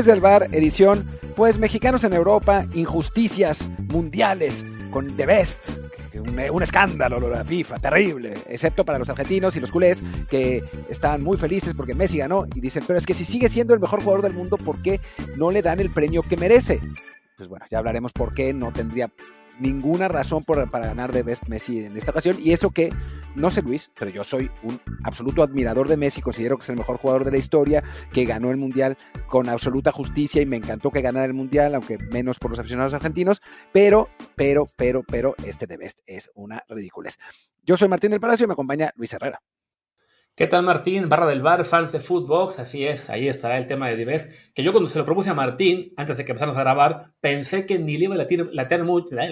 Desde el bar, edición, pues mexicanos en Europa, injusticias mundiales con The Best. Un, un escándalo la FIFA, terrible, excepto para los argentinos y los culés que están muy felices porque Messi ganó y dicen, pero es que si sigue siendo el mejor jugador del mundo, ¿por qué no le dan el premio que merece? Pues bueno, ya hablaremos por qué no tendría ninguna razón por- para ganar de Best Messi en esta ocasión. Y eso que, no sé Luis, pero yo soy un absoluto admirador de Messi, considero que es el mejor jugador de la historia, que ganó el Mundial con absoluta justicia y me encantó que ganara el Mundial, aunque menos por los aficionados argentinos, pero, pero, pero, pero, este de Best es una ridiculez. Yo soy Martín del Palacio y me acompaña Luis Herrera. ¿Qué tal Martín? Barra del bar, fans de Footbox, así es, ahí estará el tema de Divest, que yo cuando se lo propuse a Martín, antes de que empezáramos a grabar, pensé que ni le iba a latir, latir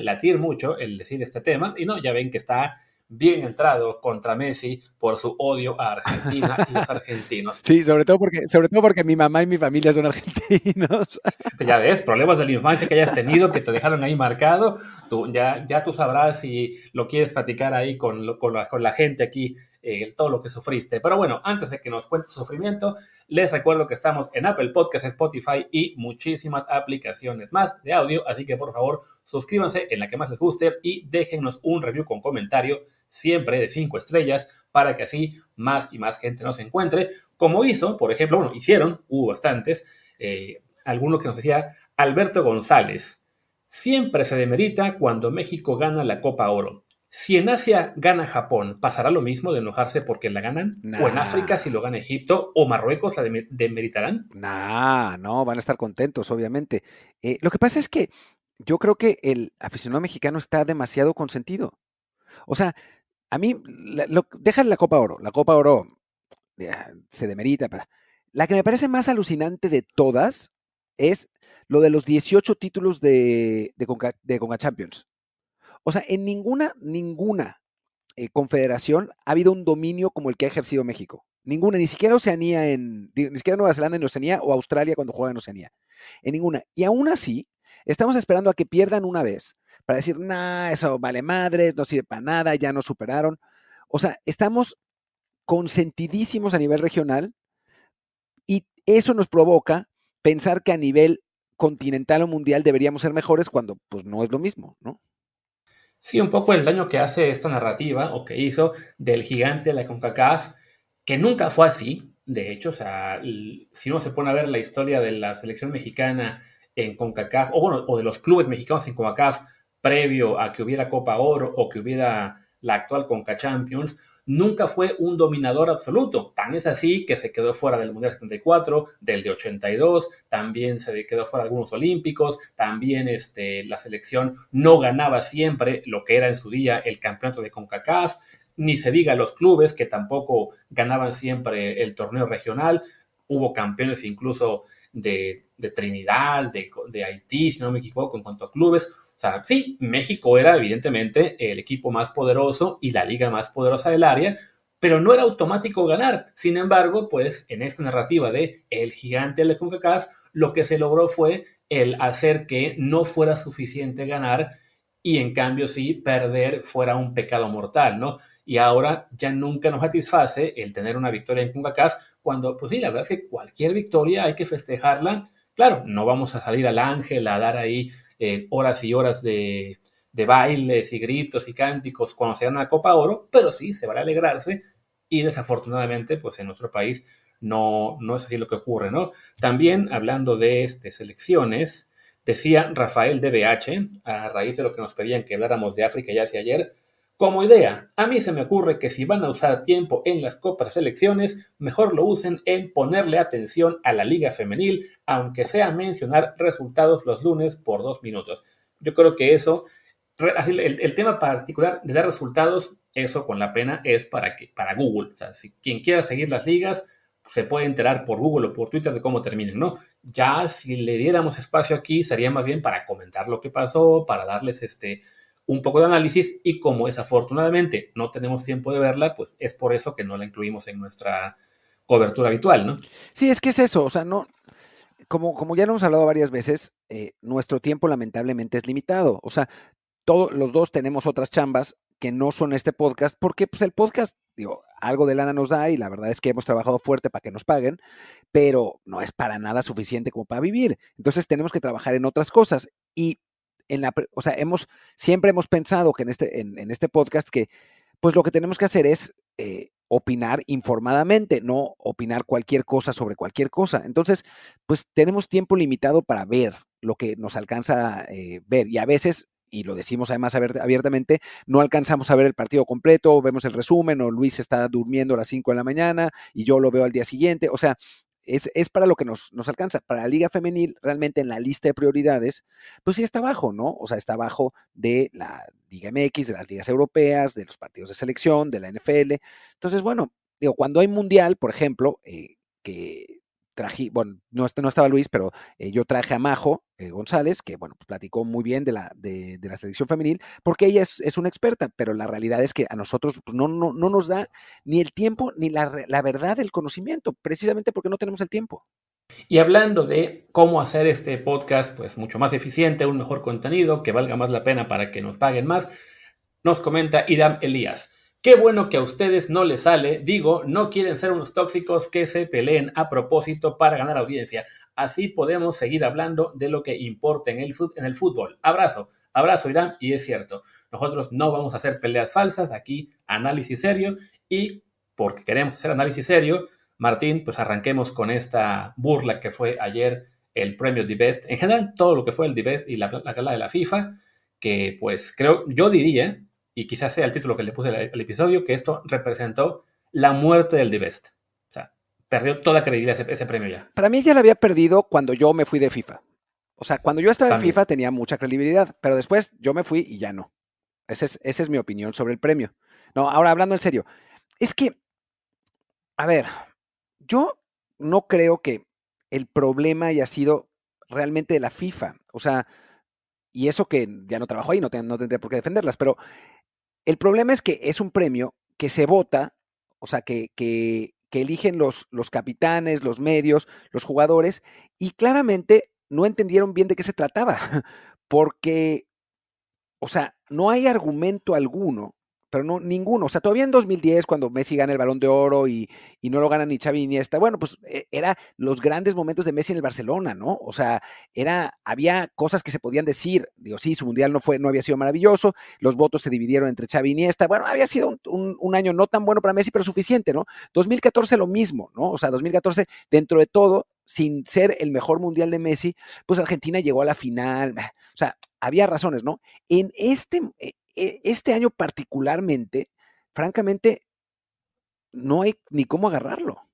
latir mucho el decir este tema, y no, ya ven que está bien entrado contra Messi por su odio a Argentina y los argentinos. Sí, sobre todo porque, sobre todo porque mi mamá y mi familia son argentinos. Ya ves, problemas de la infancia que hayas tenido, que te dejaron ahí marcado, tú, ya, ya tú sabrás si lo quieres platicar ahí con, con, la, con la gente aquí, eh, todo lo que sufriste. Pero bueno, antes de que nos cuentes su sufrimiento, les recuerdo que estamos en Apple Podcasts, Spotify y muchísimas aplicaciones más de audio, así que por favor suscríbanse en la que más les guste y déjennos un review con comentario, siempre de 5 estrellas, para que así más y más gente nos encuentre, como hizo, por ejemplo, bueno, hicieron, hubo bastantes, eh, alguno que nos decía Alberto González. Siempre se demerita cuando México gana la Copa Oro. Si en Asia gana Japón, ¿pasará lo mismo de enojarse porque la ganan? Nah. ¿O en África si lo gana Egipto o Marruecos la deme- demeritarán? Nah, no, van a estar contentos, obviamente. Eh, lo que pasa es que yo creo que el aficionado mexicano está demasiado consentido. O sea, a mí, la, lo- dejan la Copa Oro. La Copa Oro ya, se demerita para. La que me parece más alucinante de todas es lo de los 18 títulos de, de, Conca, de Conca Champions. O sea, en ninguna, ninguna eh, confederación ha habido un dominio como el que ha ejercido México. Ninguna, ni siquiera Oceanía en, ni siquiera Nueva Zelanda en Oceanía o Australia cuando juega en Oceanía. En ninguna. Y aún así, estamos esperando a que pierdan una vez para decir, nah, eso vale madres, no sirve para nada, ya nos superaron. O sea, estamos consentidísimos a nivel regional y eso nos provoca pensar que a nivel continental o mundial deberíamos ser mejores cuando pues no es lo mismo, ¿no? Sí, un poco el daño que hace esta narrativa o que hizo del gigante de la CONCACAF, que nunca fue así. De hecho, o sea, si uno se pone a ver la historia de la selección mexicana en CONCACAF, o bueno, o de los clubes mexicanos en CONCACAF, previo a que hubiera Copa Oro o que hubiera la actual CONCA Champions, nunca fue un dominador absoluto. Tan es así que se quedó fuera del Mundial 74, del de 82, también se quedó fuera de algunos olímpicos, también este, la selección no ganaba siempre lo que era en su día el campeonato de CONCACAF, ni se diga los clubes que tampoco ganaban siempre el torneo regional. Hubo campeones incluso de, Trinidad, de, de Haití, si no me equivoco, en cuanto a clubes. O sea, sí, México era evidentemente el equipo más poderoso y la liga más poderosa del área, pero no era automático ganar. Sin embargo, pues en esta narrativa de el gigante de la CONCACAF, lo que se logró fue el hacer que no fuera suficiente ganar y en cambio sí perder fuera un pecado mortal, ¿no? Y ahora ya nunca nos satisface el tener una victoria en CONCACAF cuando, pues sí, la verdad es que cualquier victoria hay que festejarla. Claro, no vamos a salir al ángel a dar ahí eh, horas y horas de, bailes y gritos y cánticos cuando se gana la Copa Oro, pero sí, se va a alegrarse y desafortunadamente, pues en nuestro país no, no es así lo que ocurre, ¿no? También hablando de este, selecciones, decía Rafael DBH, a raíz de lo que nos pedían que habláramos de África ya hacia ayer, Como idea, a mí se me ocurre que si van a usar tiempo en las copas selecciones, mejor lo usen en ponerle atención a la liga femenil, aunque sea mencionar resultados los lunes por dos minutos. Yo creo que eso, el, tema particular de dar resultados, eso con la pena es para, que, para Google. O sea, si quien quiera seguir las ligas, se puede enterar por Google o por Twitter de cómo terminen, ¿no? Ya si le diéramos espacio aquí, sería más bien para comentar lo que pasó, para darles este un poco de análisis y como desafortunadamente no tenemos tiempo de verla, pues es por eso que no la incluimos en nuestra cobertura habitual, ¿no? Sí, es que es eso, o sea, no, como, como ya lo hemos hablado varias veces, eh, nuestro tiempo lamentablemente es limitado, o sea, todos los dos tenemos otras chambas que no son este podcast, porque pues el podcast, digo, algo de lana nos da y la verdad es que hemos trabajado fuerte para que nos paguen, pero no es para nada suficiente como para vivir. Entonces tenemos que trabajar en otras cosas y en la, o sea, hemos, siempre hemos pensado que en este, en, este podcast que, pues lo que tenemos que hacer es eh, opinar informadamente, no opinar cualquier cosa sobre cualquier cosa. Entonces, pues tenemos tiempo limitado para ver lo que nos alcanza eh, ver y a veces y lo decimos además abiertamente, no alcanzamos a ver el partido completo, vemos el resumen, o Luis está durmiendo a las 5 de la mañana y yo lo veo al día siguiente. O sea, es, para lo que nos, alcanza. Para la Liga Femenil, realmente en la lista de prioridades, pues sí está abajo, ¿no? O sea, está abajo de la Liga MX, de las ligas europeas, de los partidos de selección, de la NFL. Entonces, bueno, digo, cuando hay mundial, por ejemplo, eh, que traje, bueno, no, no estaba Luis, pero eh, yo traje a Majo eh, González, que bueno, pues platicó muy bien de la, de, la selección femenil, porque ella es, una experta, pero la realidad es que a nosotros pues, no, no, no, nos da ni el tiempo ni la, la verdad del conocimiento, precisamente porque no tenemos el tiempo. Y hablando de cómo hacer este podcast pues mucho más eficiente, un mejor contenido, que valga más la pena para que nos paguen más, nos comenta Idam Elías. Qué bueno que a ustedes no les sale, digo, no quieren ser unos tóxicos que se peleen a propósito para ganar audiencia. Así podemos seguir hablando de lo que importa en el, fútbol. Abrazo, abrazo Irán, y es cierto, nosotros no vamos a hacer peleas falsas, aquí análisis serio, y porque queremos hacer análisis serio, Martín, pues arranquemos con esta burla que fue ayer el premio The Best, en general todo lo que fue el The Best y la, la gala de la FIFA, que pues creo, yo diría, y quizás sea el título que le puse al, episodio, que esto representó la muerte del The Best. O sea, perdió toda credibilidad ese, premio ya. Para mí ya lo había perdido cuando yo me fui de FIFA. O sea, cuando yo estaba en FIFA tenía mucha credibilidad, pero después yo me fui y ya no. Esa es, esa es mi opinión sobre el premio. No, ahora hablando en serio, es que, a ver, yo no creo que el problema haya sido realmente de la FIFA. O sea, y eso que ya no trabajo ahí, no, no tendría por qué defenderlas, pero el problema es que es un premio que se vota, o sea, que, que, eligen los, los capitanes, los medios, los jugadores, y claramente no entendieron bien de qué se trataba, porque, o sea, no hay argumento alguno pero no ninguno. O sea, todavía en 2010, cuando Messi gana el balón de oro y, no lo gana ni Xavi ni esta, bueno, pues eh, era los grandes momentos de Messi en el Barcelona, ¿no? O sea, era, había cosas que se podían decir. Digo, sí, su mundial no fue, no había sido maravilloso, los votos se dividieron entre Xavi y Iniesta. Bueno, había sido un, año no tan bueno para Messi, pero suficiente, ¿no? 2014 lo mismo, ¿no? O sea, 2014, dentro de todo, sin ser el mejor mundial de Messi, pues Argentina llegó a la final. O sea, había razones, ¿no? En este, eh, este año particularmente, francamente, no hay ni cómo agarrarlo.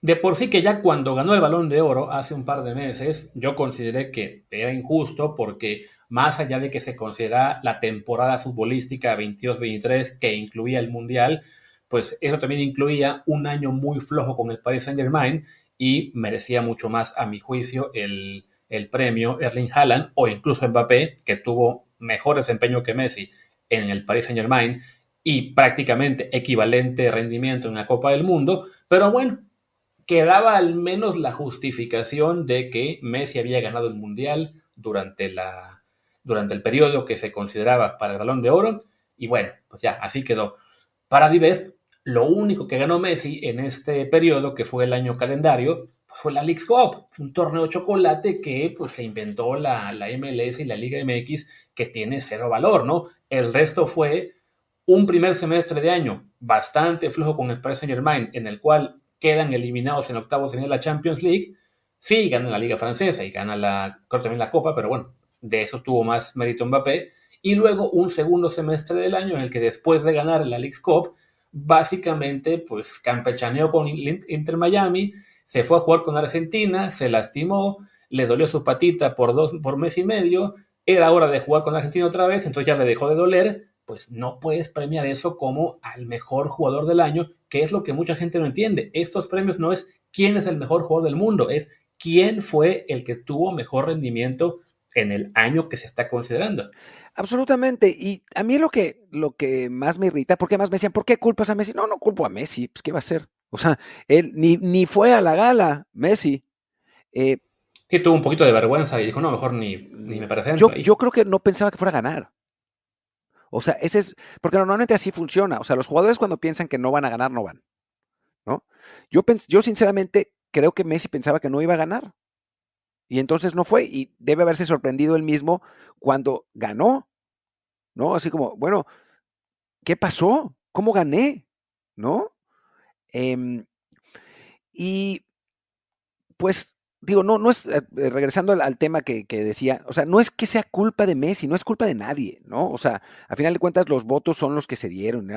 De por sí que ya cuando ganó el balón de oro hace un par de meses, yo consideré que era injusto porque más allá de que se considera la temporada futbolística 22-23 que incluía el Mundial, pues eso también incluía un año muy flojo con el Paris Saint Germain y merecía mucho más, a mi juicio, el, el premio Erling Haaland o incluso Mbappé, que tuvo mejor desempeño que Messi en el Paris Saint Germain y prácticamente equivalente rendimiento en la Copa del Mundo, pero bueno, quedaba al menos la justificación de que Messi había ganado el Mundial durante, la, durante el periodo que se consideraba para el Balón de Oro, y bueno, pues ya, así quedó. Para Divest, lo único que ganó Messi en este periodo, que fue el año calendario, fue la League's Cup, un torneo de chocolate que pues se inventó la, la MLS y la Liga MX que tiene cero valor, ¿no? El resto fue un primer semestre de año bastante flojo con el Paris Saint Germain, en el cual quedan eliminados en octavos en la Champions League. Sí, ganan la Liga Francesa y gana la, también la Copa, pero bueno, de eso tuvo más mérito Mbappé. y luego un segundo semestre del año en el que después de ganar la League Cup, básicamente pues campechaneó con Inter Miami, se fue a jugar con Argentina, se lastimó, le dolió su patita por dos por mes y medio, era hora de jugar con Argentina otra vez, entonces ya le dejó de doler, pues no puedes premiar eso como al mejor jugador del año, que es lo que mucha gente no entiende. Estos premios no es quién es el mejor jugador del mundo, es quién fue el que tuvo mejor rendimiento en el año que se está considerando. Absolutamente. Y a mí lo que, lo que más me irrita, porque más me decían, ¿por qué culpas a Messi? No, no culpo a Messi, pues ¿qué va a hacer? O sea, él ni, ni fue a la gala, Messi. Eh, que tuvo un poquito de vergüenza y dijo, no, mejor ni, ni me parece. Yo, yo creo que no pensaba que fuera a ganar. O sea, ese es, porque normalmente así funciona. O sea, los jugadores cuando piensan que no van a ganar, no van. ¿No? Yo, yo sinceramente creo que Messi pensaba que no iba a ganar. Y entonces no fue. Y debe haberse sorprendido él mismo cuando ganó. ¿No? Así como, bueno, ¿qué pasó? ¿Cómo gané? ¿No? Em, y pues digo, no, no es, eh, eh, regresando al, tema que, decía, o sea, no es que sea culpa de Messi, no es culpa de nadie, ¿no? O sea, a final de cuentas los votos son los que se dieron.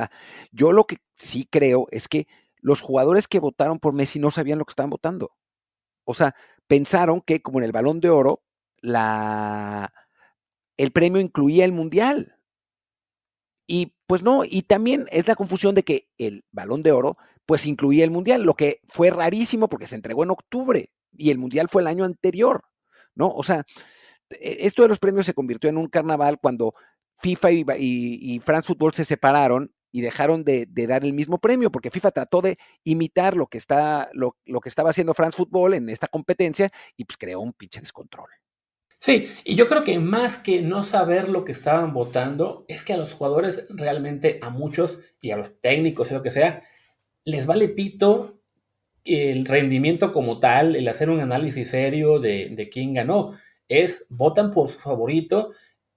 Yo lo que sí creo es que los jugadores que votaron por Messi no sabían lo que estaban votando. O sea, pensaron que como en el balón de oro, la, el premio incluía el mundial. Y pues no, y también es la confusión de que el balón de oro pues incluía el mundial, lo que fue rarísimo porque se entregó en octubre y el Mundial fue el año anterior, ¿no? O sea, e, esto de los premios se convirtió en un carnaval cuando FIFA y, France Football se separaron y dejaron de, dar el mismo premio, porque FIFA trató de imitar lo que, está, lo, que estaba haciendo France Football en esta competencia y pues creó un pinche descontrol. Sí, y yo creo que más que no saber lo que estaban votando, es que a los jugadores realmente, a muchos y a los técnicos y lo que sea, les vale pito el rendimiento como tal, el hacer un análisis serio de, quién ganó, es votan por su favorito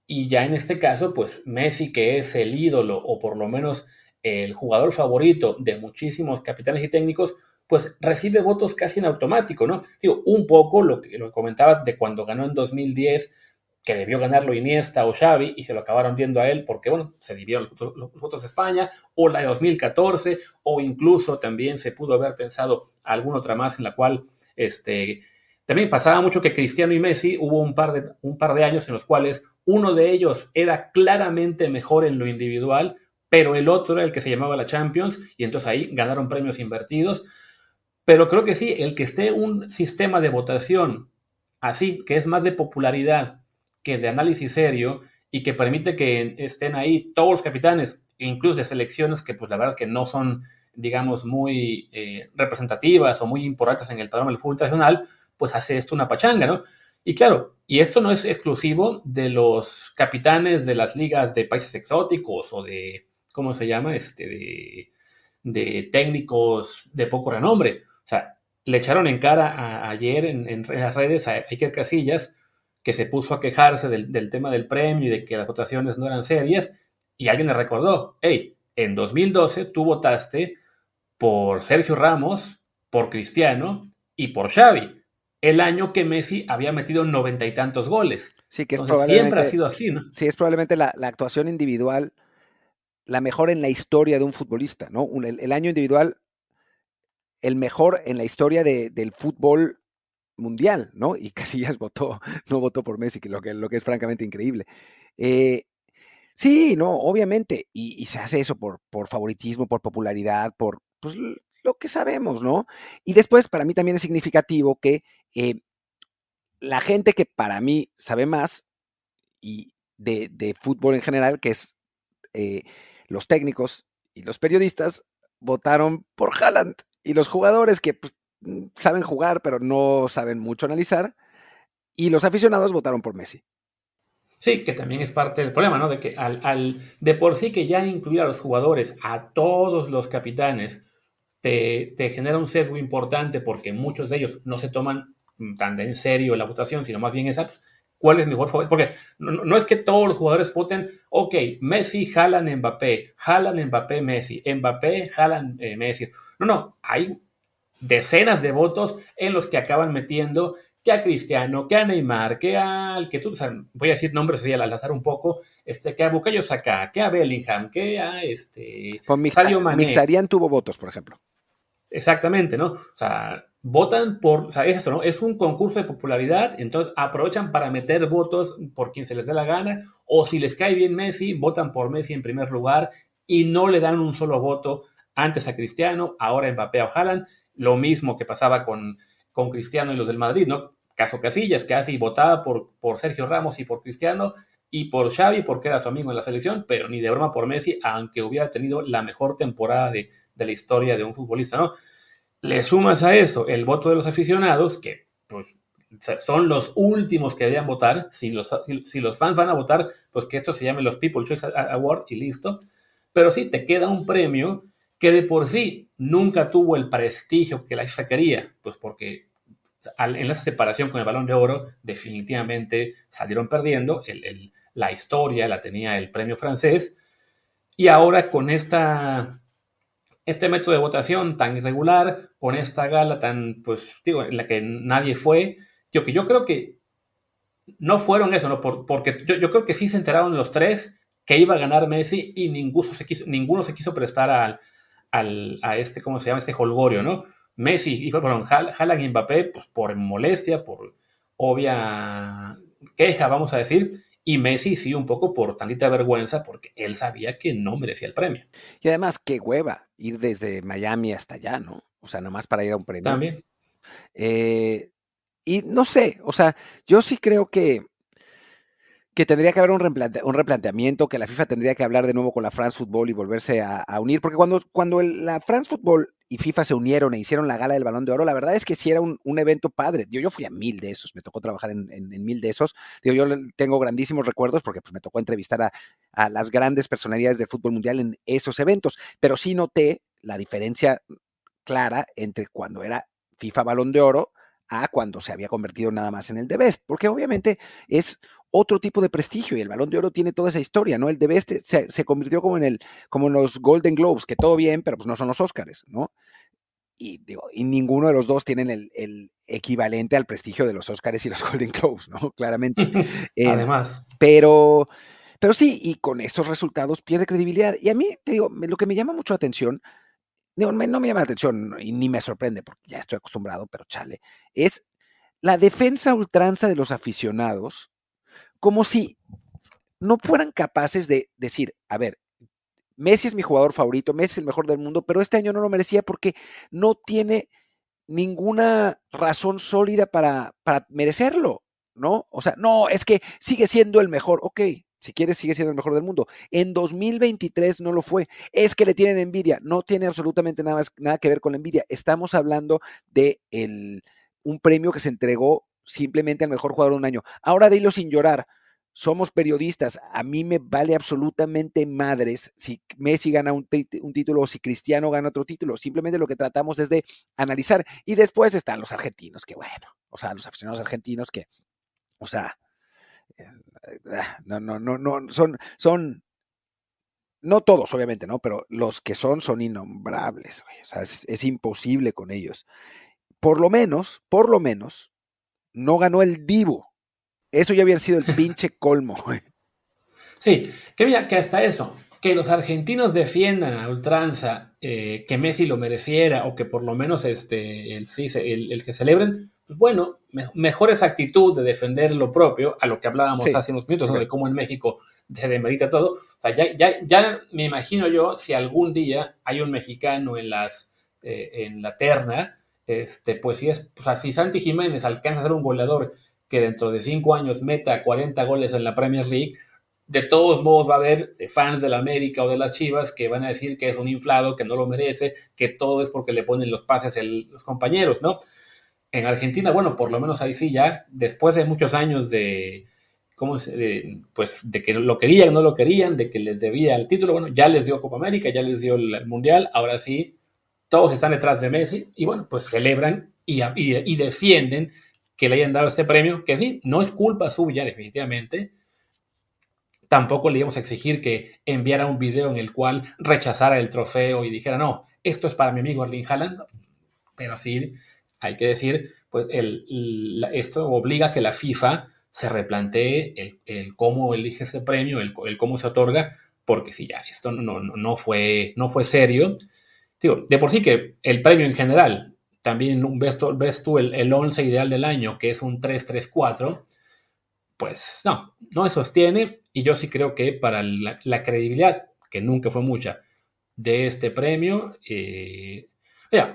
y ya en este caso, pues Messi, que es el ídolo o por lo menos el jugador favorito de muchísimos capitanes y técnicos, pues recibe votos casi en automático, ¿no? Digo, un poco lo que, lo comentabas de cuando ganó en 2010 que debió ganarlo Iniesta o Xavi y se lo acabaron viendo a él porque, bueno, se dividieron los, votos de España, o la de 2014, o incluso también se pudo haber pensado alguna otra más en la cual, este, también pasaba mucho que Cristiano y Messi hubo un par de, un par de años en los cuales uno de ellos era claramente mejor en lo individual, pero el otro era el que se llamaba la Champions y entonces ahí ganaron premios invertidos. Pero creo que sí, el que esté un sistema de votación así, que es más de popularidad que de análisis serio y que permite que estén ahí todos los capitanes, incluso de selecciones que pues la verdad es que no son, digamos, muy eh, representativas o muy importantes en el panorama del fútbol internacional, pues hace esto una pachanga, ¿no? Y claro, y esto no es exclusivo de los capitanes de las ligas de países exóticos o de, ¿cómo se llama? Este, de, de técnicos de poco renombre. O sea, le echaron en cara ayer en, en, las redes a Iker Casillas que se puso a quejarse del, tema del premio y de que las votaciones no eran serias, y alguien le recordó, hey, en 2012 tú votaste por Sergio Ramos, por Cristiano y por Xavi, el año que Messi había metido noventa y tantos goles. Sí, que es siempre ha sido así, ¿no? Sí, es probablemente la, actuación individual la mejor en la historia de un futbolista, ¿no? el, año individual, el mejor en la historia del fútbol mundial, ¿no? Y Casillas votó, no votó por Messi, lo que, es francamente increíble. Eh, sí, no, obviamente, y, se hace eso por, por favoritismo, por popularidad, por pues, lo que sabemos, ¿no? Y después, para mí también es significativo que eh, la gente que para mí sabe más y de, fútbol en general, que es eh, los técnicos y los periodistas, votaron por Haaland. Y los jugadores que pues, Mm, saben jugar, pero no saben mucho analizar. Y los aficionados votaron por Messi. Sí, que también es parte del problema, ¿no? De que al, de por sí que ya incluir a los jugadores, a todos los capitanes, te, genera un sesgo importante porque muchos de ellos no se toman tan en serio la votación, sino más bien esa, pues, cuál es mejor favorito. Porque no, es que todos los jugadores voten, ok, Messi, jalan Mbappé, jalan Mbappé, Messi, Mbappé, jalan eh, Messi. No, no, hay decenas de votos en los que acaban metiendo que a Cristiano, que a Neymar, que al que tú, o sea, voy a decir nombres así al azar un poco, este, que a Bukayo Saka, que a Bellingham, que a este Con Sadio Mané. Tuvo votos, por ejemplo. Exactamente, ¿no? O sea, votan por, o sea, es eso, ¿no? Es un concurso de popularidad, entonces aprovechan para meter votos por quien se les dé la gana, o si les cae bien Messi, votan por Messi en primer lugar y no le dan un solo voto antes a Cristiano, ahora Mbappé o Haaland, lo mismo que pasaba con, con Cristiano y los del Madrid, ¿no? Caso Casillas, que así votaba por, por Sergio Ramos y por Cristiano y por Xavi porque era su amigo en la selección, pero ni de broma por Messi, aunque hubiera tenido la mejor temporada de, de la historia de un futbolista, ¿no? Le sumas a eso el voto de los aficionados, que pues, son los últimos que deberían votar. Si los, si los fans van a votar, pues que esto se llame los People Choice Award y listo. Pero sí, te queda un premio que de por sí nunca tuvo el prestigio que la FIFA quería, pues porque en esa separación con el balón de oro definitivamente salieron perdiendo, el, el, la historia la tenía el premio francés, y ahora con esta, este método de votación tan irregular, con esta gala tan, pues digo, en la que nadie fue, yo, que yo creo que no fueron eso, ¿no? Por, porque yo, yo creo que sí se enteraron los tres que iba a ganar Messi y ninguno se quiso, se quiso prestar al, al, a este, ¿cómo se llama? Este holgorio, ¿no? Messi y perdón, Haaland y Mbappé, pues por molestia, por obvia queja, vamos a decir, y Messi sí un poco por tantita vergüenza, porque él sabía que no merecía el premio. Y además, qué hueva ir desde Miami hasta allá, ¿no? O sea, nomás para ir a un premio. También. Eh, y no sé, o sea, yo sí creo que que tendría que haber un, un, replanteamiento, que la FIFA tendría que hablar de nuevo con la France Football y volverse a, unir, porque cuando, cuando la France Football y FIFA se unieron e hicieron la gala del balón de oro, la verdad es que sí era un, un evento padre. Yo, yo fui a mil de esos, me tocó trabajar en, en, en, mil de esos. Digo, yo tengo grandísimos recuerdos porque pues, me tocó entrevistar a, a las grandes personalidades del fútbol mundial en esos eventos, pero sí noté la diferencia clara entre cuando era FIFA balón de oro a cuando se había convertido nada más en el de Best, porque obviamente es otro tipo de prestigio y el Balón de Oro tiene toda esa historia, ¿no? El de Best se, se, convirtió como en el como en los Golden Globes, que todo bien, pero pues no son los Oscars, ¿no? Y, digo, y ninguno de los dos tienen el, el, equivalente al prestigio de los Oscars y los Golden Globes, ¿no? Claramente. eh, Además. Pero, pero sí, y con estos resultados pierde credibilidad. Y a mí, te digo, lo que me llama mucho la atención, digo, me, no me llama la atención y ni me sorprende, porque ya estoy acostumbrado, pero chale, es la defensa ultranza de los aficionados como si no fueran capaces de decir, a ver, Messi es mi jugador favorito, Messi es el mejor del mundo, pero este año no lo merecía porque no tiene ninguna razón sólida para, para merecerlo, ¿no? O sea, no, es que sigue siendo el mejor, ok, si quieres, sigue siendo el mejor del mundo. En 2023 no lo fue. Es que le tienen envidia. No tiene absolutamente nada, nada que ver con la envidia. Estamos hablando de el, un premio que se entregó simplemente al mejor jugador de un año. Ahora dilo sin llorar. Somos periodistas. A mí me vale absolutamente madres si Messi gana un, un, título o si Cristiano gana otro título. Simplemente lo que tratamos es de analizar. Y después están los argentinos, que bueno, o sea, los aficionados argentinos que, o sea, no, no, no, no, son, son, no todos, obviamente, ¿no? Pero los que son, son innombrables. O sea, es imposible con ellos. Por lo menos, por lo menos, no ganó el Divo. Eso ya había sido el pinche colmo, güey. Sí, que mira, que hasta eso, que los argentinos defiendan a ultranza eh, que Messi lo mereciera o que por lo menos este, el, el, el que celebren, pues bueno, me, mejor esa actitud de defender lo propio, a lo que hablábamos sí. hace unos minutos, ¿no? de cómo en México se demerita todo. O sea, ya, ya, ya me imagino yo si algún día hay un mexicano en, las, eh, en la terna este, pues si es, o sea, si Santi Jiménez alcanza a ser un goleador que dentro de cinco años meta 40 goles en la Premier League, de todos modos va a haber fans de la América o de las Chivas que van a decir que es un inflado, que no lo merece, que todo es porque le ponen los pases el, los compañeros, ¿no? En Argentina, bueno, por lo menos ahí sí ya, después de muchos años de, ¿cómo es? De, pues de que lo querían, no lo querían, de que les debía el título, bueno, ya les dio Copa América, ya les dio el Mundial, ahora sí todos están detrás de Messi y bueno, pues celebran y, defienden que le hayan dado este premio, que sí, no es culpa suya definitivamente. Tampoco le íbamos a exigir que enviara un video en el cual rechazara el trofeo y dijera, no, esto es para mi amigo Erling Haaland, pero sí hay que decir, pues esto obliga a que la FIFA se replantee el, cómo elige ese premio, el, cómo se otorga, porque si ya esto no, fue, no fue serio. De por sí que el premio en general, también ves, tú el, el 11 ideal del año, que es un 3-3-4, pues no, no se sostiene y yo sí creo que para la, credibilidad, que nunca fue mucha, de este premio, eh,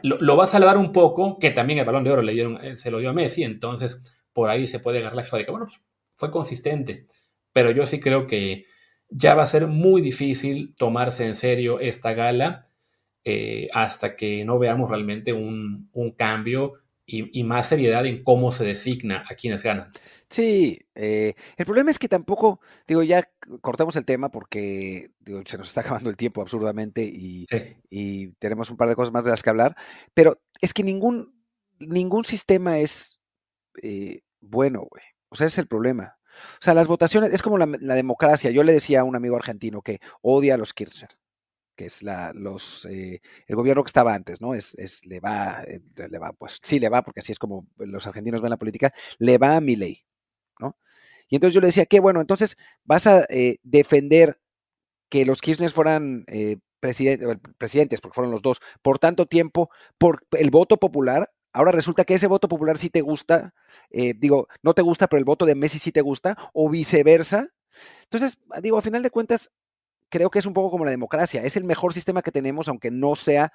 lo, va a salvar un poco, que también el balón de oro le dieron, eh, se lo dio a Messi, entonces por ahí se puede agarrar la de que, bueno, pues, fue consistente, pero yo sí creo que ya va a ser muy difícil tomarse en serio esta gala eh, hasta que no veamos realmente un, un cambio y, más seriedad en cómo se designa a quienes ganan. Sí, eh, el problema es que tampoco, digo, ya cortamos el tema porque se nos está acabando el tiempo absurdamente y, tenemos un par de cosas más de las que hablar, pero es que ningún, ningún sistema es eh, bueno, güey. O sea, ese es el problema. O sea, las votaciones, es como la, la, democracia. Yo le decía a un amigo argentino que odia a los Kirchner que es la, los, eh, el gobierno que estaba antes, ¿no? Es, es, le va, eh, le va, pues sí le va, porque así es como los argentinos ven la política, le va a mi ley, ¿no? Y entonces yo le decía, qué bueno, entonces vas a eh, defender que los Kirchner fueran presidentes, porque fueron los dos, por tanto tiempo, por el voto popular. Ahora resulta que ese voto popular sí te gusta, digo, no te gusta, pero el voto de Messi sí te gusta, o viceversa. Entonces, digo, a final de cuentas, creo que es un poco como la democracia. Es el mejor sistema que tenemos, aunque no sea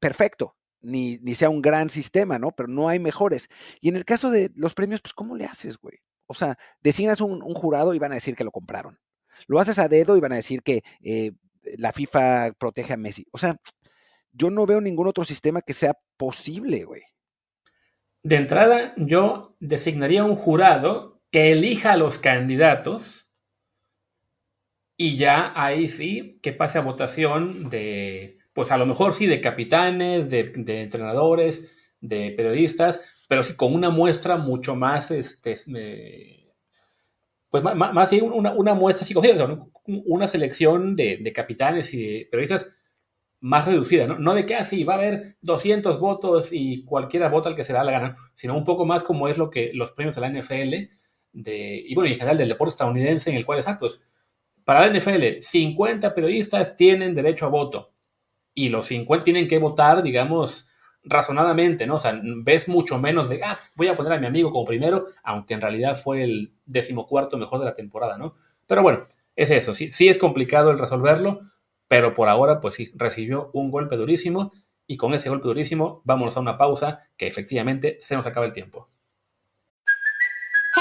perfecto, ni, ni, sea un gran sistema, ¿no? Pero no hay mejores. Y en el caso de los premios, pues, ¿cómo le haces, güey? O sea, designas un, jurado y van a decir que lo compraron. Lo haces a dedo y van a decir que eh, la FIFA protege a Messi. O sea, yo no veo ningún otro sistema que sea posible, güey. De entrada, yo designaría un jurado que elija a los candidatos y ya ahí sí que pase a votación de, pues a lo mejor sí, de capitanes, de, entrenadores, de periodistas, pero sí con una muestra mucho más, este, pues más, más una, una, muestra así, una selección de, capitanes y de periodistas más reducida, ¿no? No de que así ah, va a haber 200 votos y cualquiera vota al que se da la gana, sino un poco más como es lo que los premios de la NFL de, y bueno, en general del deporte estadounidense en el cual, exacto, para la NFL, 50 periodistas tienen derecho a voto y los 50 tienen que votar, digamos, razonadamente, ¿no? O sea, ves mucho menos de, ah, voy a poner a mi amigo como primero, aunque en realidad fue el decimocuarto mejor de la temporada, ¿no? Pero bueno, es eso, sí, sí es complicado el resolverlo, pero por ahora, pues sí, recibió un golpe durísimo y con ese golpe durísimo, vámonos a una pausa que efectivamente se nos acaba el tiempo.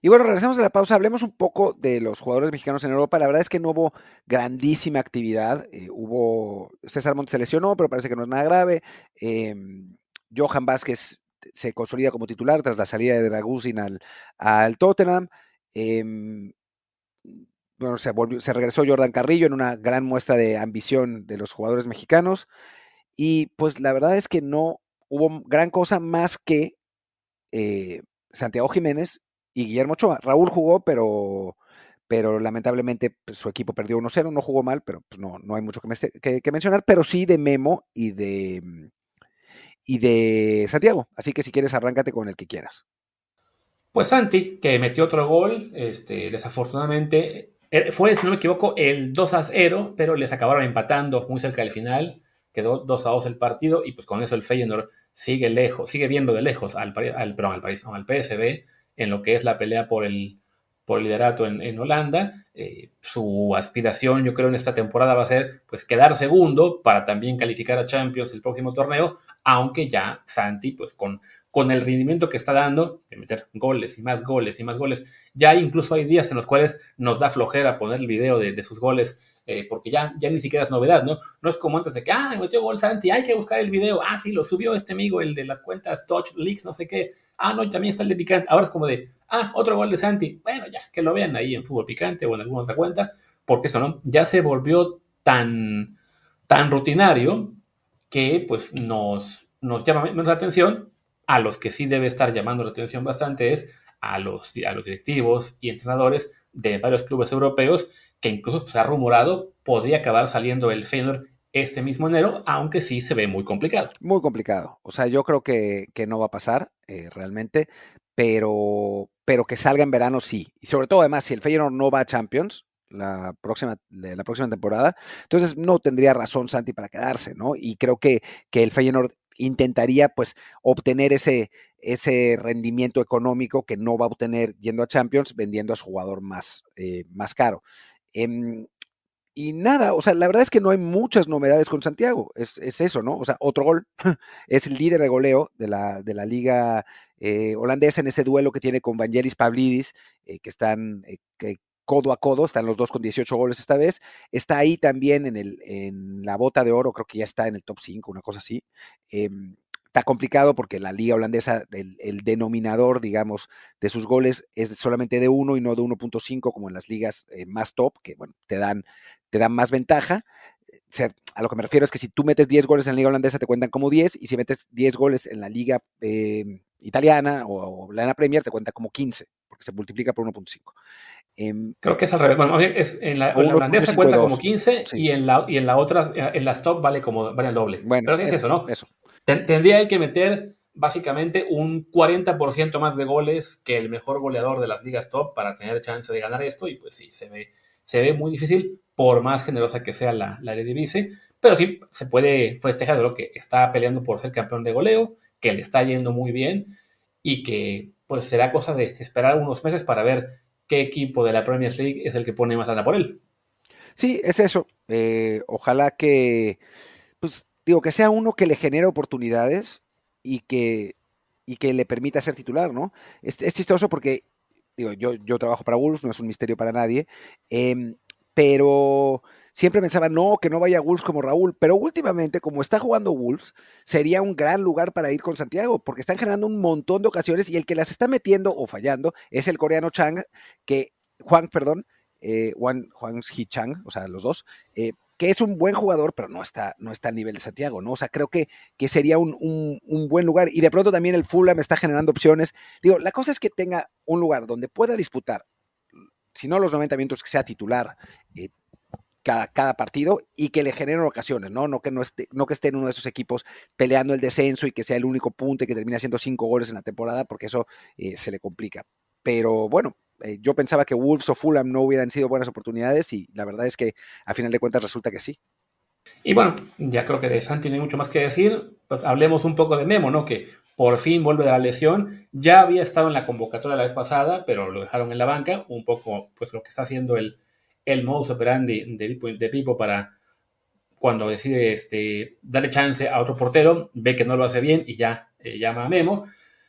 Y bueno, regresamos de la pausa. Hablemos un poco de los jugadores mexicanos en Europa. La verdad es que no hubo grandísima actividad. Eh, hubo. César Montes se lesionó, pero parece que no es nada grave. Em, Johan Vázquez se consolida como titular tras la salida de Draguzin al, Tottenham. Em, bueno, se, se regresó Jordan Carrillo en una gran muestra de ambición de los jugadores mexicanos. Y pues la verdad es que no hubo gran cosa más que eh, Santiago Jiménez y Guillermo Ochoa. Raúl jugó, pero, pero lamentablemente pues, su equipo perdió 1-0, no jugó mal, pero pues, no, no hay mucho que, mencionar, pero sí de Memo y de, y de Santiago. Así que si quieres, arráncate con el que quieras. Pues Santi, que metió otro gol, este, desafortunadamente, eh, fue, si no me equivoco, el 2 0, pero les acabaron empatando muy cerca del final. Quedó 2 2 el partido y pues con eso el Feyenoord sigue lejos, sigue viendo de lejos al, al, al, al PSB en lo que es la pelea por el, por liderato en, Holanda. Eh, su aspiración, yo creo, en esta temporada va a ser pues quedar segundo para también calificar a Champions el próximo torneo, aunque ya Santi, pues con, con el rendimiento que está dando, de meter goles y más goles y más goles, ya incluso hay días en los cuales nos da flojera poner el video de, sus goles, eh, porque ya, ya ni siquiera es novedad, ¿no? No es como antes de que, ah, metió gol Santi, hay que buscar el video, ah, sí, lo subió este amigo, el de las cuentas Touch Leaks, no sé qué, ah, no, también está el de Picante, ahora es como de, ah, otro gol de Santi, bueno, ya, que lo vean ahí en Fútbol Picante o en alguna otra cuenta, porque eso, ¿no? Ya se volvió tan, tan rutinario que pues nos, nos llama menos la atención, a los que sí debe estar llamando la atención bastante es a los, a los directivos y entrenadores de varios clubes europeos, que incluso se ha rumorado podría acabar saliendo el Feyenoord este mismo enero, aunque sí se ve muy complicado. Muy complicado. O sea, yo creo que, que no va a pasar eh, realmente, pero, pero que salga en verano sí. Y sobre todo, además, si el Feyenoord no va a Champions la próxima, la próxima temporada, entonces no tendría razón Santi para quedarse, ¿no? Y creo que, que el Feyenoord intentaría pues obtener ese, ese rendimiento económico que no va a obtener yendo a Champions vendiendo a su jugador más, eh, más caro. Em, y nada, o sea, la verdad es que no hay muchas novedades con Santiago, es, eso, ¿no? O sea, otro gol, es el líder de goleo de la, de la liga eh, holandesa en ese duelo que tiene con Vangelis Pavlidis, eh, que están eh, codo a codo, están los dos con 18 goles esta vez, está ahí también en, el, en la bota de oro, creo que ya está en el top 5, una cosa así. Está complicado porque la liga holandesa, el, denominador, digamos, de sus goles es solamente de 1 y no de 1.5 como en las ligas más top, que bueno, te dan, te dan más ventaja. a lo que me refiero es que si tú metes 10 goles en la liga holandesa te cuentan como 10 y si metes 10 goles en la liga em, italiana o, la Premier te cuenta como 15 porque se multiplica por 1.5. Em, Creo que es al revés. Bueno, es, en la, holandesa cuenta como 15 y, en la, y en la otra, en las top vale como vale el doble. Bueno, Pero es eso, ¿no? Eso. Tendría que meter básicamente un 40% más de goles que el mejor goleador de las ligas top para tener chance de ganar esto y pues sí, se ve, se ve muy difícil por más generosa que sea la, la Eredivisie, pero sí se puede festejar lo que está peleando por ser campeón de goleo, que le está yendo muy bien y que pues será cosa de esperar unos meses para ver qué equipo de la Premier League es el que pone más lana por él. Sí, es eso. Eh, ojalá que, pues digo, que sea uno que le genere oportunidades y que, y que le permita ser titular, ¿no? Es, chistoso porque, digo, yo, yo trabajo para Wolves, no es un misterio para nadie, em, pero siempre pensaba, no, que no vaya Wolves como Raúl, pero últimamente, como está jugando Wolves, sería un gran lugar para ir con Santiago, porque están generando un montón de ocasiones y el que las está metiendo o fallando es el coreano Chang, que, Juan, perdón, eh, Juan, Juan Hee Chang, o sea, los dos, eh, que es un buen jugador, pero no está, no está al nivel de Santiago, ¿no? O sea, creo que, que sería un, un, buen lugar. Y de pronto también el Fulham está generando opciones. Digo, la cosa es que tenga un lugar donde pueda disputar, si no los 90 minutos, que sea titular, eh, cada, partido y que le generen ocasiones, ¿no? No que, no, esté, no que esté en uno de esos equipos peleando el descenso y que sea el único punto que termine haciendo cinco goles en la temporada, porque eso eh, se le complica. Pero bueno, eh, yo pensaba que Wolves o Fulham no hubieran sido buenas oportunidades y la verdad es que a final de cuentas resulta que sí. Y bueno, ya creo que de Santi no hay mucho más que decir. Pues hablemos un poco de Memo, ¿no? Que por fin vuelve de la lesión. Ya había estado en la convocatoria la vez pasada, pero lo dejaron en la banca. Un poco, pues lo que está haciendo el, el modus operandi de, Pipo para cuando decide este, darle chance a otro portero, ve que no lo hace bien y ya eh, llama a Memo.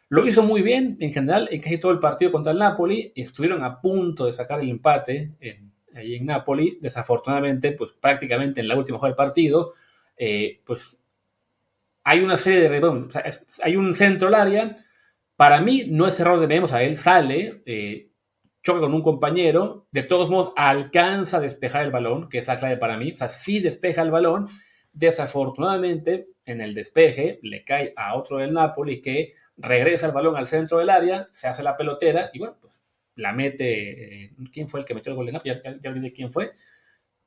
Lo hizo muy bien en general en casi todo el partido contra el Napoli. Estuvieron a punto de sacar el empate en, ahí en Napoli. Desafortunadamente, pues prácticamente en la última jugada del partido, eh, pues hay una serie de... hay un centro al área. Para mí no es error de Memo, o sea, él sale, eh, choca con un compañero, de todos modos alcanza a despejar el balón, que es la clave para mí, o sea, sí despeja el balón, desafortunadamente en el despeje le cae a otro del Napoli que regresa el balón al centro del área, se hace la pelotera y bueno, pues la mete, eh, ¿quién fue el que metió el gol de Napoli? Ya, ya olvidé quién fue.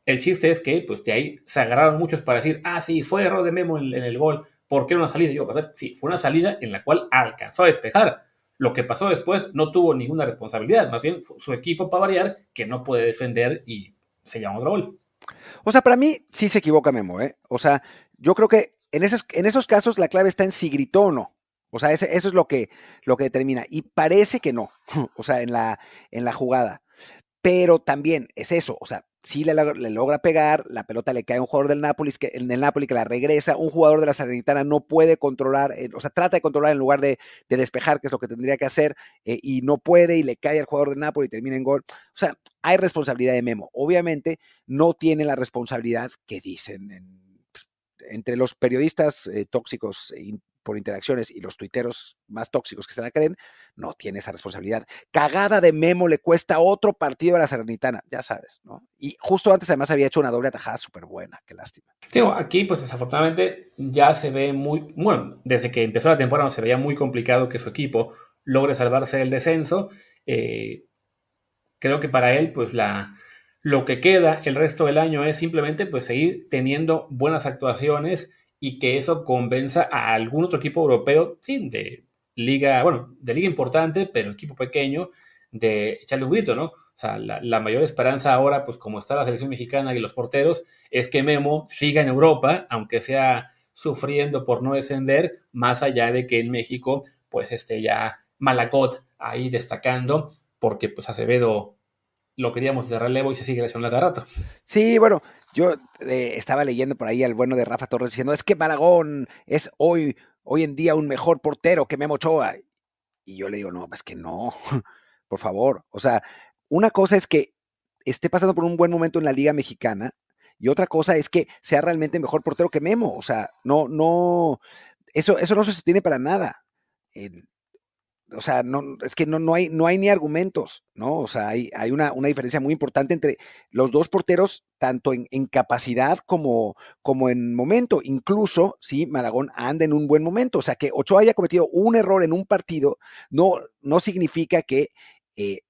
El chiste es que pues de ahí se agarraron muchos para decir, ah, sí, fue error de Memo en, el gol, ¿por qué una salida? Yo, a ver, sí, fue una salida en la cual alcanzó a despejar lo que pasó después no tuvo ninguna responsabilidad, más bien su equipo para variar que no puede defender y se llama otro gol. O sea, para mí sí se equivoca Memo, ¿eh? O sea, yo creo que en, esos, en esos casos la clave está en si gritó o no. O sea, eso es lo que, lo que determina. Y parece que no, o sea, en la, en la jugada. Pero también es eso, o sea, si le, logra pegar, la pelota le cae a un jugador del Nápoles, que, en el Napoli que la regresa, un jugador de la Salernitana no puede controlar, eh, o sea, trata de controlar en lugar de, despejar, que es lo que tendría que hacer, eh, y no puede, y le cae al jugador del Napoli y termina en gol. O sea, hay responsabilidad de Memo. Obviamente no tiene la responsabilidad que dicen pues, entre los periodistas eh, tóxicos por interacciones y los tuiteros más tóxicos que se la creen, no tiene esa responsabilidad. Cagada de Memo le cuesta otro partido a la Serenitana, ya sabes, ¿no? Y justo antes además había hecho una doble atajada súper buena, qué lástima. Aquí pues desafortunadamente ya se ve muy, bueno, desde que empezó la temporada se veía muy complicado que su equipo logre salvarse del descenso. Eh, creo que para él pues la... Lo que queda el resto del año es simplemente pues seguir teniendo buenas actuaciones y que eso convenza a algún otro equipo europeo, sí, de liga, bueno, de liga importante, pero equipo pequeño, de echarle un grito, ¿no? O sea, la, mayor esperanza ahora, pues como está la selección mexicana y los porteros, es que Memo siga en Europa, aunque sea sufriendo por no descender, más allá de que en México, pues esté ya Malacot ahí destacando, porque pues Acevedo lo queríamos de relevo y se sigue lesionando cada rato. Sí, bueno, yo eh, estaba leyendo por ahí al bueno de Rafa Torres diciendo, es que Malagón es hoy, hoy en día un mejor portero que Memo Ochoa. Y yo le digo, no, es que no, por favor. O sea, una cosa es que esté pasando por un buen momento en la Liga Mexicana y otra cosa es que sea realmente mejor portero que Memo. O sea, no, no, eso, eso no se sostiene para nada o sea, no, es que no, no, hay, no hay ni argumentos, ¿no? O sea, hay, hay una, una, diferencia muy importante entre los dos porteros, tanto en, capacidad como, como, en momento. Incluso si Malagón anda en un buen momento. O sea, que Ochoa haya cometido un error en un partido, no, no significa que eh,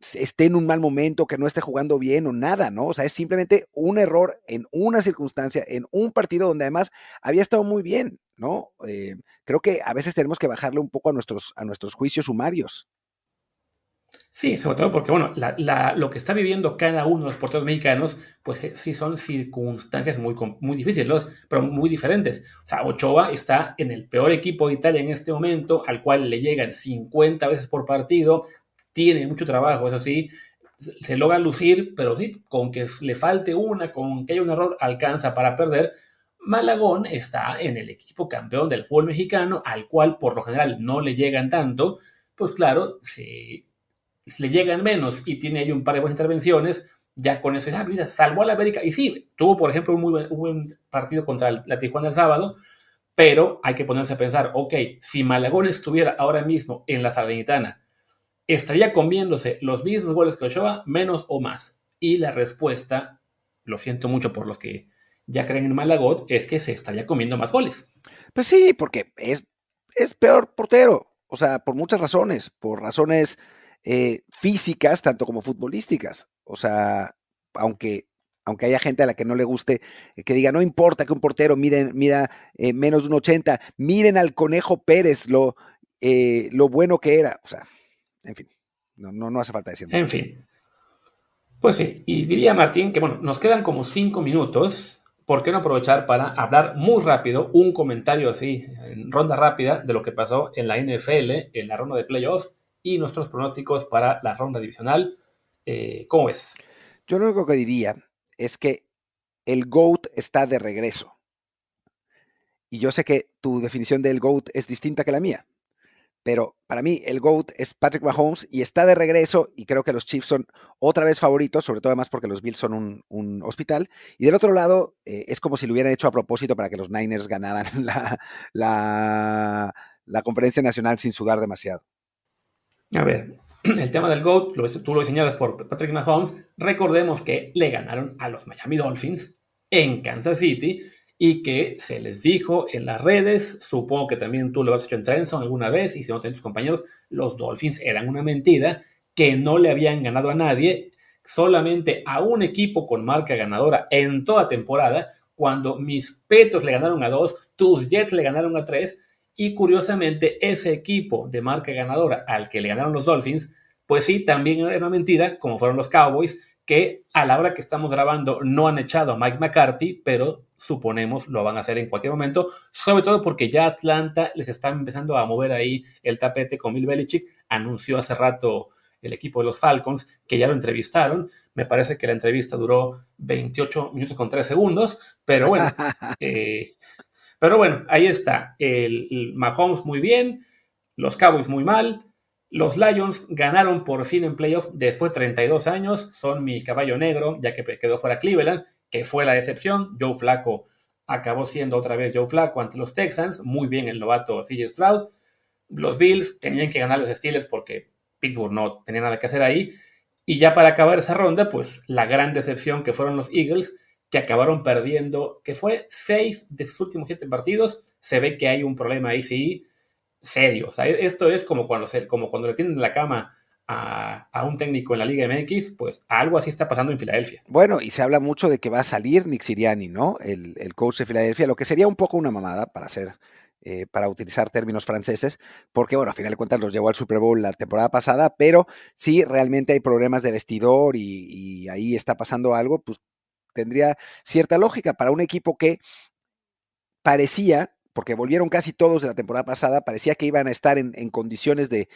esté en un mal momento, que no esté jugando bien o nada, ¿no? O sea, es simplemente un error en una circunstancia, en un partido donde además había estado muy bien, ¿no? Eh, creo que a veces tenemos que bajarle un poco a nuestros, a nuestros juicios sumarios. Sí, sobre todo porque, bueno, lo que está viviendo cada uno de los porteros mexicanos, pues eh, sí son circunstancias muy, muy difíciles, pero muy diferentes. O sea, Ochoa está en el peor equipo de Italia en este momento, al cual le llegan 50 veces por partido, tiene mucho trabajo, eso sí, se logra lucir, pero sí, con que le falte una, con que haya un error, alcanza para perder. Malagón está en el equipo campeón del fútbol mexicano, al cual por lo general no le llegan tanto, pues claro, si, le llegan menos y tiene ahí un par de buenas intervenciones, ya con eso, ah, salvó a la América. Y sí, tuvo, por ejemplo, un muy buen partido contra la Tijuana el sábado, pero hay que ponerse a pensar, ok, si Malagón estuviera ahora mismo en la Salernitana, estaría comiéndose los mismos goles que Ochoa, menos o más. Y la respuesta, lo siento mucho por los que ya creen en Malagot, es que se estaría comiendo más goles. Pues sí, porque es, es peor portero. O sea, por muchas razones, por razones eh, físicas, tanto como futbolísticas. O sea, aunque, aunque haya gente a la que no le guste, eh, que diga, no importa que un portero mida, mida eh, menos de un 80, miren al Conejo Pérez, lo, lo bueno que era. O sea, en fin, no, no, hace falta decirlo. En fin. Pues sí, y diría Martín que bueno, nos quedan como cinco minutos. ¿Por qué no aprovechar para hablar muy rápido, un comentario así, en ronda rápida, de lo que pasó en la NFL, en la ronda de playoffs y nuestros pronósticos para la ronda divisional? Eh, ¿Cómo ves? Yo lo único que diría es que el GOAT está de regreso. Y yo sé que tu definición del GOAT es distinta que la mía pero para mí el GOAT es Patrick Mahomes y está de regreso y creo que los Chiefs son otra vez favoritos, sobre todo además porque los Bills son un, hospital. Y del otro lado, eh, es como si lo hubieran hecho a propósito para que los Niners ganaran la, la, conferencia nacional sin sudar demasiado. A ver, el tema del GOAT, tú lo señalas por Patrick Mahomes, recordemos que le ganaron a los Miami Dolphins en Kansas City y que se les dijo en las redes, supongo que también tú lo has hecho en Trenson alguna vez, y si no tus compañeros, los Dolphins eran una mentira, que no le habían ganado a nadie, solamente a un equipo con marca ganadora en toda temporada, cuando mis Petros le ganaron a dos, tus Jets le ganaron a tres, y curiosamente ese equipo de marca ganadora al que le ganaron los Dolphins, pues sí, también era una mentira, como fueron los Cowboys, que a la hora que estamos grabando no han echado a Mike McCarthy, pero suponemos lo van a hacer en cualquier momento, sobre todo porque ya Atlanta les está empezando a mover ahí el tapete con Bill Belichick, anunció hace rato el equipo de los Falcons, que ya lo entrevistaron. Me parece que la entrevista duró 28 minutos con 3 segundos, pero bueno, eh, pero bueno, ahí está. El, Mahomes muy bien, los Cowboys muy mal. Los Lions ganaron por fin en playoffs después de 32 años. Son mi caballo negro, ya que quedó fuera Cleveland, fue la decepción. Joe Flaco acabó siendo otra vez Joe Flaco ante los Texans. Muy bien el novato CJ Stroud. Los Bills tenían que ganar los Steelers porque Pittsburgh no tenía nada que hacer ahí. Y ya para acabar esa ronda, pues la gran decepción que fueron los Eagles, que acabaron perdiendo, que fue seis de sus últimos siete partidos. Se ve que hay un problema ahí sí serio. Esto es como cuando, se, como cuando le tienen la cama a, un técnico en la Liga MX, pues algo así está pasando en Filadelfia. Bueno, y se habla mucho de que va a salir Nick Siriani, ¿no? El, coach de Filadelfia, lo que sería un poco una mamada para ser eh, para utilizar términos franceses, porque bueno, a final de cuentas los llevó al Super Bowl la temporada pasada, pero si realmente hay problemas de vestidor y, ahí está pasando algo, pues tendría cierta lógica para un equipo que parecía, porque volvieron casi todos de la temporada pasada, parecía que iban a estar en, condiciones de,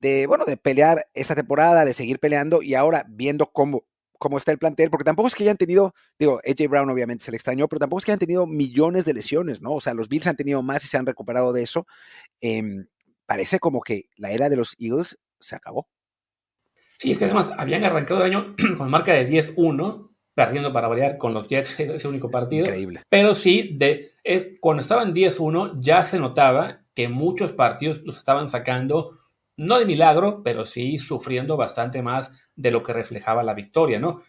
de, bueno, de pelear esta temporada, de seguir peleando, y ahora viendo cómo cómo está el plantel, porque tampoco es que hayan tenido, digo, AJ Brown obviamente se le extrañó, pero tampoco es que hayan tenido millones de lesiones, ¿no? O sea, los Bills han tenido más y se han recuperado de eso. Em, parece como que la era de los Eagles se acabó. Sí, es que además habían arrancado el año con marca de 10-1, perdiendo para variar con los Jets ese único partido. Increíble. Pero sí, de, eh, cuando estaban 10-1 ya se notaba que muchos partidos los estaban sacando no de milagro, pero sí sufriendo bastante más de lo que reflejaba la victoria, ¿no?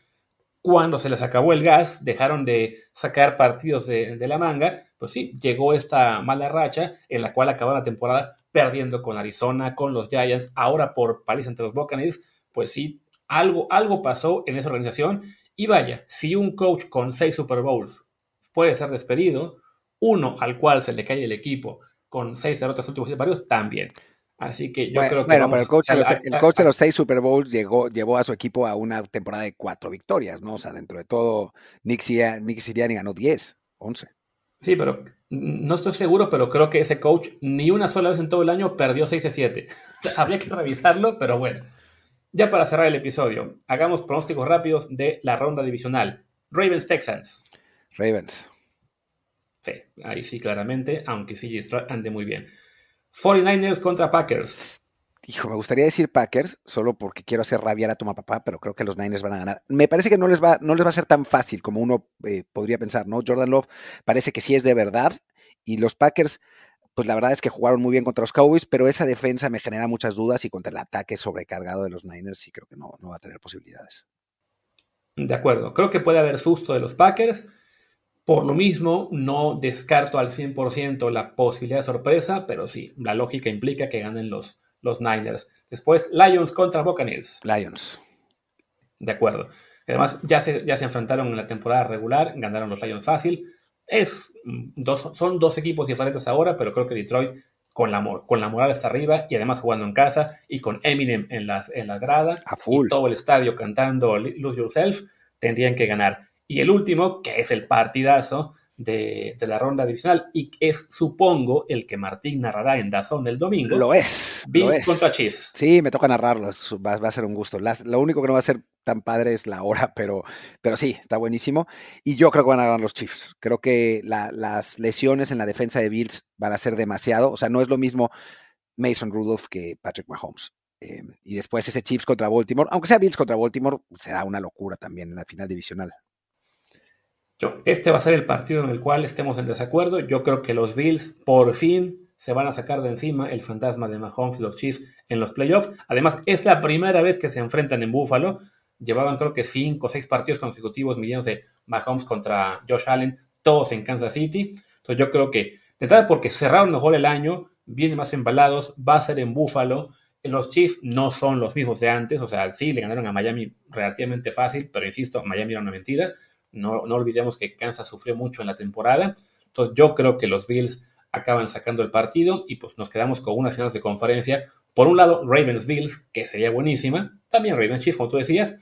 Cuando se les acabó el gas, dejaron de sacar partidos de, la manga, pues sí, llegó esta mala racha en la cual acabó la temporada perdiendo con Arizona, con los Giants, ahora por París entre los Buccaneers, pues sí, algo, algo pasó en esa organización. Y vaya, si un coach con seis Super Bowls puede ser despedido, uno al cual se le cae el equipo con seis derrotas últimos partidos, también. Así que yo creo que. Bueno, pero el coach, el coach de los seis Super Bowls llegó, llevó a su equipo a una temporada de cuatro victorias, ¿no? O sea, dentro de todo, Nick, Sirianni ganó 10, 11. Sí, pero no estoy seguro, pero creo que ese coach ni una sola vez en todo el año perdió 6 a 7. Habría que revisarlo, pero bueno. Ya para cerrar el episodio, hagamos pronósticos rápidos de la ronda divisional. Ravens Texans. Ravens. Sí, ahí sí, claramente, aunque sí ande muy bien. 49ers contra Packers. Hijo, me gustaría decir Packers, solo porque quiero hacer rabiar a tu papá, pero creo que los Niners van a ganar. Me parece que no les va, no les va a ser tan fácil como uno eh, podría pensar, ¿no? Jordan Love parece que sí es de verdad, y los Packers, pues la verdad es que jugaron muy bien contra los Cowboys, pero esa defensa me genera muchas dudas y contra el ataque sobrecargado de los Niners sí creo que no, no va a tener posibilidades. De acuerdo, creo que puede haber susto de los Packers. Por lo mismo, no descarto al 100% la posibilidad de sorpresa, pero sí, la lógica implica que ganen los, los Niners. Después, Lions contra Buccaneers. Lions. De acuerdo. Además, ya se, ya se enfrentaron en la temporada regular, ganaron los Lions fácil. Es, mm, dos, son dos equipos diferentes ahora, pero creo que Detroit con la, con la moral está arriba y además jugando en casa y con Eminem en la, en la grada A full. y todo el estadio cantando Lose Yourself, tendrían que ganar. Y el último, que es el partidazo de, la ronda divisional y es, supongo, el que Martín narrará en Dazón del domingo. Lo es. Bills contra Chiefs. Sí, me toca narrarlo, va, a ser un gusto. lo único que no va a ser tan padre es la hora, pero, pero sí, está buenísimo. Y yo creo que van a ganar los Chiefs. Creo que las lesiones en la defensa de Bills van a ser demasiado. O sea, no es lo mismo Mason Rudolph que Patrick Mahomes. Eh, y después ese Chiefs contra Baltimore, aunque sea Bills contra Baltimore, será una locura también en la final divisional este va a ser el partido en el cual estemos en desacuerdo. Yo creo que los Bills por fin se van a sacar de encima el fantasma de Mahomes y los Chiefs en los playoffs. Además, es la primera vez que se enfrentan en Buffalo. Llevaban creo que cinco o seis partidos consecutivos midiéndose Mahomes contra Josh Allen, todos en Kansas City. Entonces yo creo que, de tal porque cerraron mejor el año, vienen más embalados, va a ser en Buffalo. Los Chiefs no son los mismos de antes, o sea, sí, le ganaron a Miami relativamente fácil, pero insisto, Miami era una mentira. No, olvidemos que Kansas sufrió mucho en la temporada. Entonces yo creo que los Bills acaban sacando el partido y pues nos quedamos con unas finales de conferencia. Por un lado, Ravens Bills, que sería buenísima. También Ravens Chiefs, como tú decías.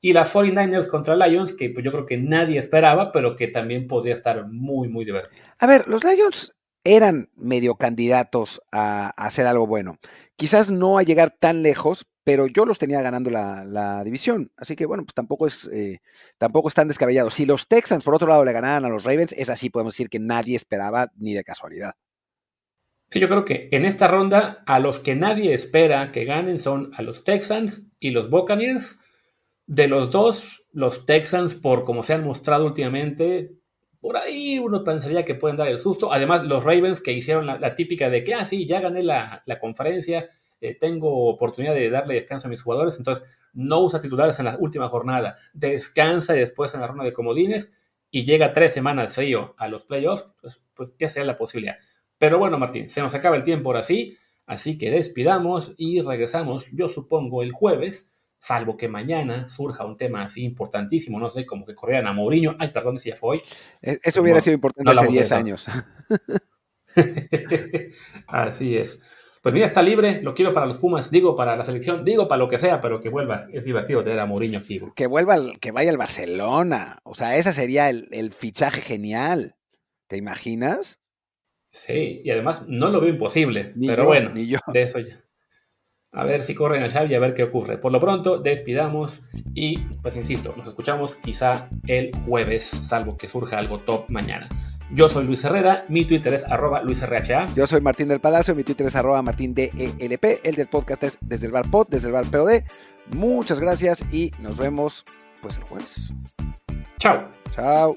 Y la 49ers contra Lions, que pues yo creo que nadie esperaba, pero que también podría estar muy, muy divertido. A ver, los Lions eran medio candidatos a, hacer algo bueno. Quizás no a llegar tan lejos, pero yo los tenía ganando la, división. Así que bueno, pues tampoco es, eh, tampoco es tan descabellado. Si los Texans, por otro lado, le ganaran a los Ravens, es así, podemos decir que nadie esperaba ni de casualidad. Sí, yo creo que en esta ronda a los que nadie espera que ganen son a los Texans y los Buccaneers de los dos, los Texans, por como se han mostrado últimamente, por ahí uno pensaría que pueden dar el susto. Además, los Ravens que hicieron la, típica de que, ah, sí, ya gané la, conferencia, eh, tengo oportunidad de darle descanso a mis jugadores, entonces no usa titulares en la última jornada, descansa después en la ronda de comodines y llega tres semanas frío a los playoffs, pues, pues ya sería la posibilidad. Pero bueno, Martín, se nos acaba el tiempo ahora sí, así que despidamos y regresamos, yo supongo, el jueves salvo que mañana surja un tema así importantísimo, no sé, como que corrieran a Mourinho. Ay, perdón, si ya fue hoy. E, eso hubiera sido importante hace 10 años. así es. Pues mira, está libre, lo quiero para los Pumas, digo para la selección, digo para lo que sea, pero que vuelva. Es divertido tener a Mourinho activo. Que vuelva, que vaya al Barcelona. O sea, ese sería el, fichaje genial. ¿Te imaginas? Sí, y además no lo veo imposible, pero bueno, ni yo. de eso ya. A ver si corren a Xavi y a ver qué ocurre. Por lo pronto, despidamos y, pues insisto, nos escuchamos quizá el jueves, salvo que surja algo top mañana. Yo soy Luis Herrera, mi Twitter es arroba LuisRHA. Yo soy Martín del Palacio, mi Twitter es arroba martindelp, el del podcast es desde el bar pod, desde el bar POD. Muchas gracias y nos vemos pues el jueves. Chao. Chao.